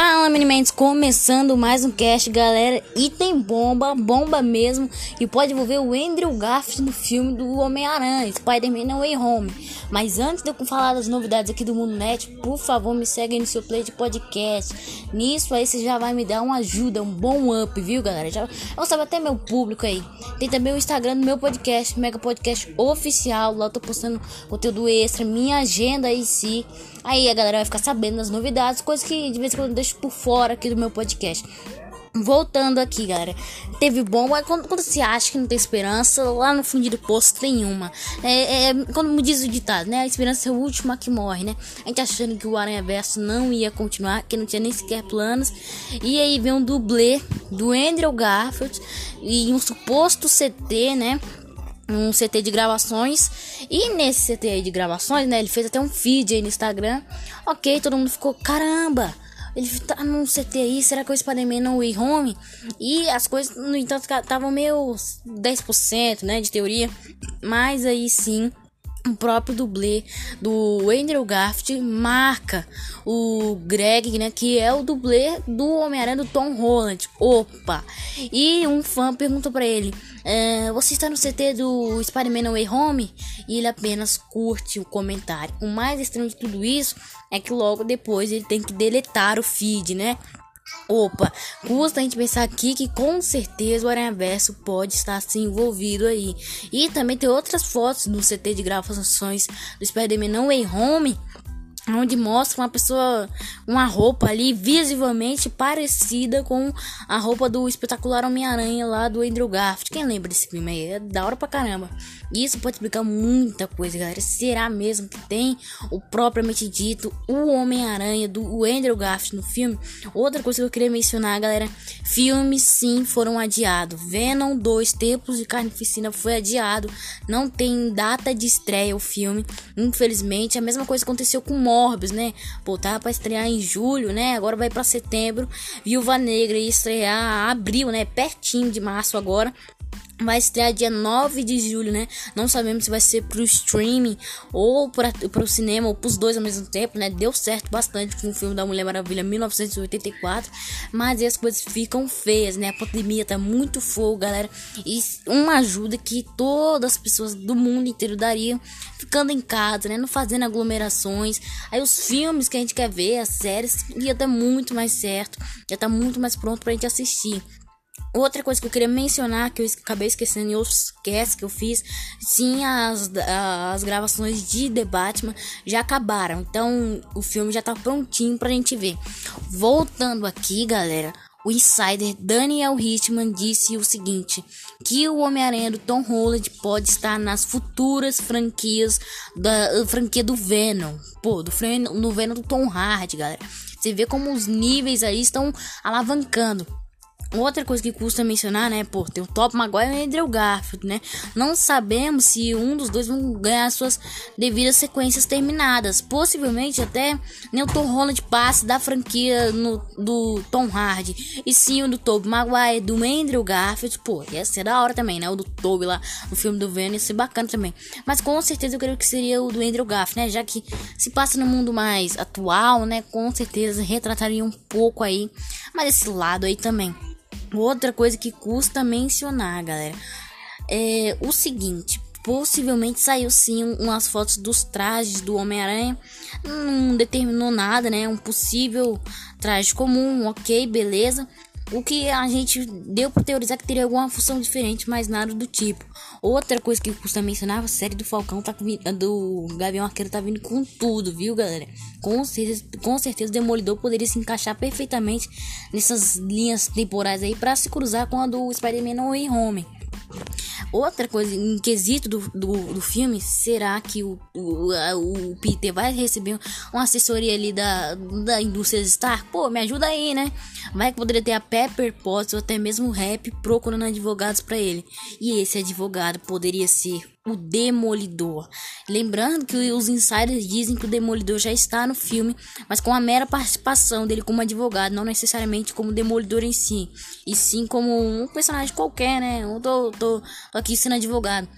Fala, Minimentos, começando mais um cast, galera. E tem bomba, bomba mesmo. E pode envolver o Andrew Garfield no filme do Homem-Aranha, Spider-Man No Way Home. Mas antes de eu falar das novidades aqui do Mundo Net, por favor, me segue aí no seu play de podcast. Nisso aí você já vai me dar uma ajuda, um bom up, viu, galera? Já eu sabe até meu público aí. Tem também o Instagram do meu podcast, Mega Podcast Oficial. Lá eu tô postando conteúdo extra, minha agenda aí sim. Aí a galera vai ficar sabendo das novidades, coisas que de vez em quando eu deixo por fora aqui do meu podcast. Voltando aqui, galera. Teve bomba. Quando, quando você acha que não tem esperança, lá no fundo do poço tem uma. É, é, quando me diz o ditado, né? A esperança é a última que morre, né? A gente achando que o Aranha Verso não ia continuar, que não tinha nem sequer planos. E aí vem um dublê do Andrew Garfield e um suposto CT, né? um CT de gravações. E nesse CT de gravações, né? Ele fez até um feed aí no Instagram. Ok, todo mundo ficou, caramba! Ele tá num CT aí, será que o Spider-Man não Way Home? E as coisas, no entanto, estavam meio 10%, né, de teoria. Mas aí sim, o próprio dublê do Andrew Garfield marca o Greg, né, que é o dublê do Homem-Aranha do Tom Holland. Opa! E um fã perguntou para ele: é, Você está no CT do Spider-Man Way Home? E ele apenas curte o comentário. O mais estranho de tudo isso é que logo depois ele tem que deletar o feed, né? Opa, custa a gente pensar aqui que com certeza o Aranha Verso pode estar assim envolvido aí. E também tem outras fotos no CT de gravações do Spider-Man No Way Home onde mostra uma pessoa, uma roupa ali visivelmente parecida com a roupa do espetacular Homem-Aranha lá do Andrew Garfield. Quem lembra desse filme aí? É da hora pra caramba. Isso pode explicar muita coisa, galera. Será mesmo que tem o propriamente dito o Homem-Aranha do Andrew Garfield no filme? Outra coisa que eu queria mencionar, galera, filmes sim foram adiados. Venom 2 Tempos de Carnificina foi adiado. Não tem data de estreia o filme, infelizmente. A mesma coisa aconteceu com Morbius, né? Pô, tava pra estrear em julho, né? Agora vai para setembro. Viúva Negra ia estrear abril, né? Pertinho de março agora. Vai estrear dia 9 de julho, né? Não sabemos se vai ser pro streaming ou para pro cinema ou pros dois ao mesmo tempo, né? Deu certo bastante com o filme da Mulher Maravilha 1984, mas as coisas ficam feias, né? A pandemia tá muito fogo, galera. E uma ajuda que todas as pessoas do mundo inteiro dariam ficando em casa, né? Não fazendo aglomerações. Aí os filmes que a gente quer ver, as séries, ia dar muito mais certo, ia estar tá muito mais pronto pra gente assistir. Outra coisa que eu queria mencionar, que eu acabei esquecendo em outros casts que eu fiz, sim, as, as gravações de The Batman já acabaram. Então o filme já tá prontinho pra gente ver. Voltando aqui, galera, o insider Daniel Hitman disse o seguinte: que o Homem-Aranha do Tom Holland pode estar nas futuras franquias da franquia do Venom. Pô, do, do Venom do Tom Hardy, galera. Você vê como os níveis aí estão alavancando. Outra coisa que custa mencionar, né? Pô, tem o Top Maguire e o Andrew Garfield, né? Não sabemos se um dos dois vão ganhar suas devidas sequências terminadas. Possivelmente até nem o Tom Holland passe da franquia no, do Tom Hardy. E sim o do Tobey Maguire, do Andrew Garfield. Pô, ia ser da hora também, né? O do Tobey lá no filme do Venom ia ser bacana também. Mas com certeza eu creio que seria o do Andrew Garfield, né? Já que se passa no mundo mais atual, né? Com certeza retrataria um pouco aí. Mas esse lado aí também. Outra coisa que custa mencionar, galera, é o seguinte: possivelmente saiu sim umas fotos dos trajes do Homem-Aranha. Não determinou nada, né? Um possível traje comum, ok, beleza. O que a gente deu para teorizar que teria alguma função diferente, mas nada do tipo. Outra coisa que custa mencionar, a série do Falcão tá do Gavião Arqueiro tá vindo com tudo, viu, galera? Com certeza, com certeza o Demolidor poderia se encaixar perfeitamente nessas linhas temporais aí para se cruzar com a do Spider-Man No Way Home. Outra coisa, em quesito do, do, do filme, será que o, o, o, Peter vai receber uma assessoria ali da, da indústria Star? Pô, me ajuda aí, né? Vai que poderia ter a Pepper Potts ou até mesmo o Rap procurando advogados para ele. E esse advogado poderia ser o Demolidor. Lembrando que os insiders dizem que o Demolidor já está no filme, mas com a mera participação dele como advogado, não necessariamente como Demolidor em si, e sim como um personagem qualquer, né? Eu tô, tô, tô aqui sendo advogado.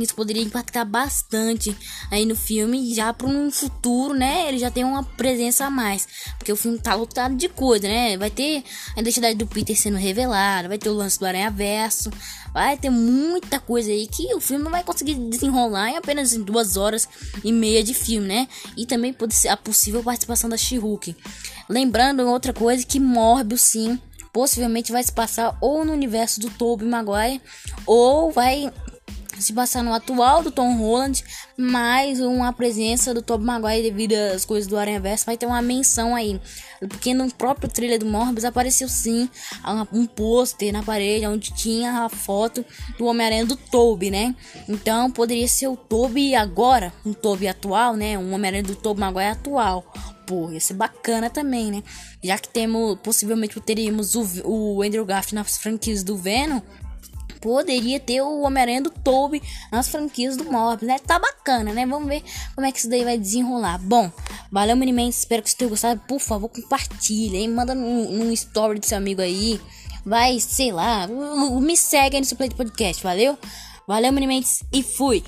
Isso poderia impactar bastante aí no filme, já para um futuro, né? Ele já tem uma presença a mais, porque o filme tá lotado de coisa, né? Vai ter a identidade do Peter sendo revelada, vai ter o lance do Aranha Verso, vai ter muita coisa aí que o filme vai conseguir desenrolar em apenas duas horas e meia de filme, né? E também pode ser a possível participação da She-Hulk. Lembrando outra coisa que Morbius sim possivelmente vai se passar ou no universo do Tobey Maguire ou vai se passar no atual do Tom Holland, mais uma presença do Tobey Maguire devido às coisas do Aranha Verso, vai ter uma menção aí. Porque no próprio trailer do Morbius apareceu sim um pôster na parede onde tinha a foto do Homem-Aranha do Tobey, né? Então poderia ser o Tobey agora, um Tobey atual, né? Um Homem-Aranha do Tobey Maguire atual. Pô, ia ser bacana também, né? Já que temos, possivelmente teríamos o, o Andrew Garfield nas franquias do Venom, poderia ter o Homem-Aranha do Tobey nas franquias do Morbius, né? Tá bacana, né? Vamos ver como é que isso daí vai desenrolar. Bom, valeu, Minimente. Espero que vocês tenham gostado. Por favor, compartilha, hein? Manda num, story do seu amigo aí. Vai, sei lá. Me segue aí no seu play podcast, valeu? Valeu, Minimentes, e fui!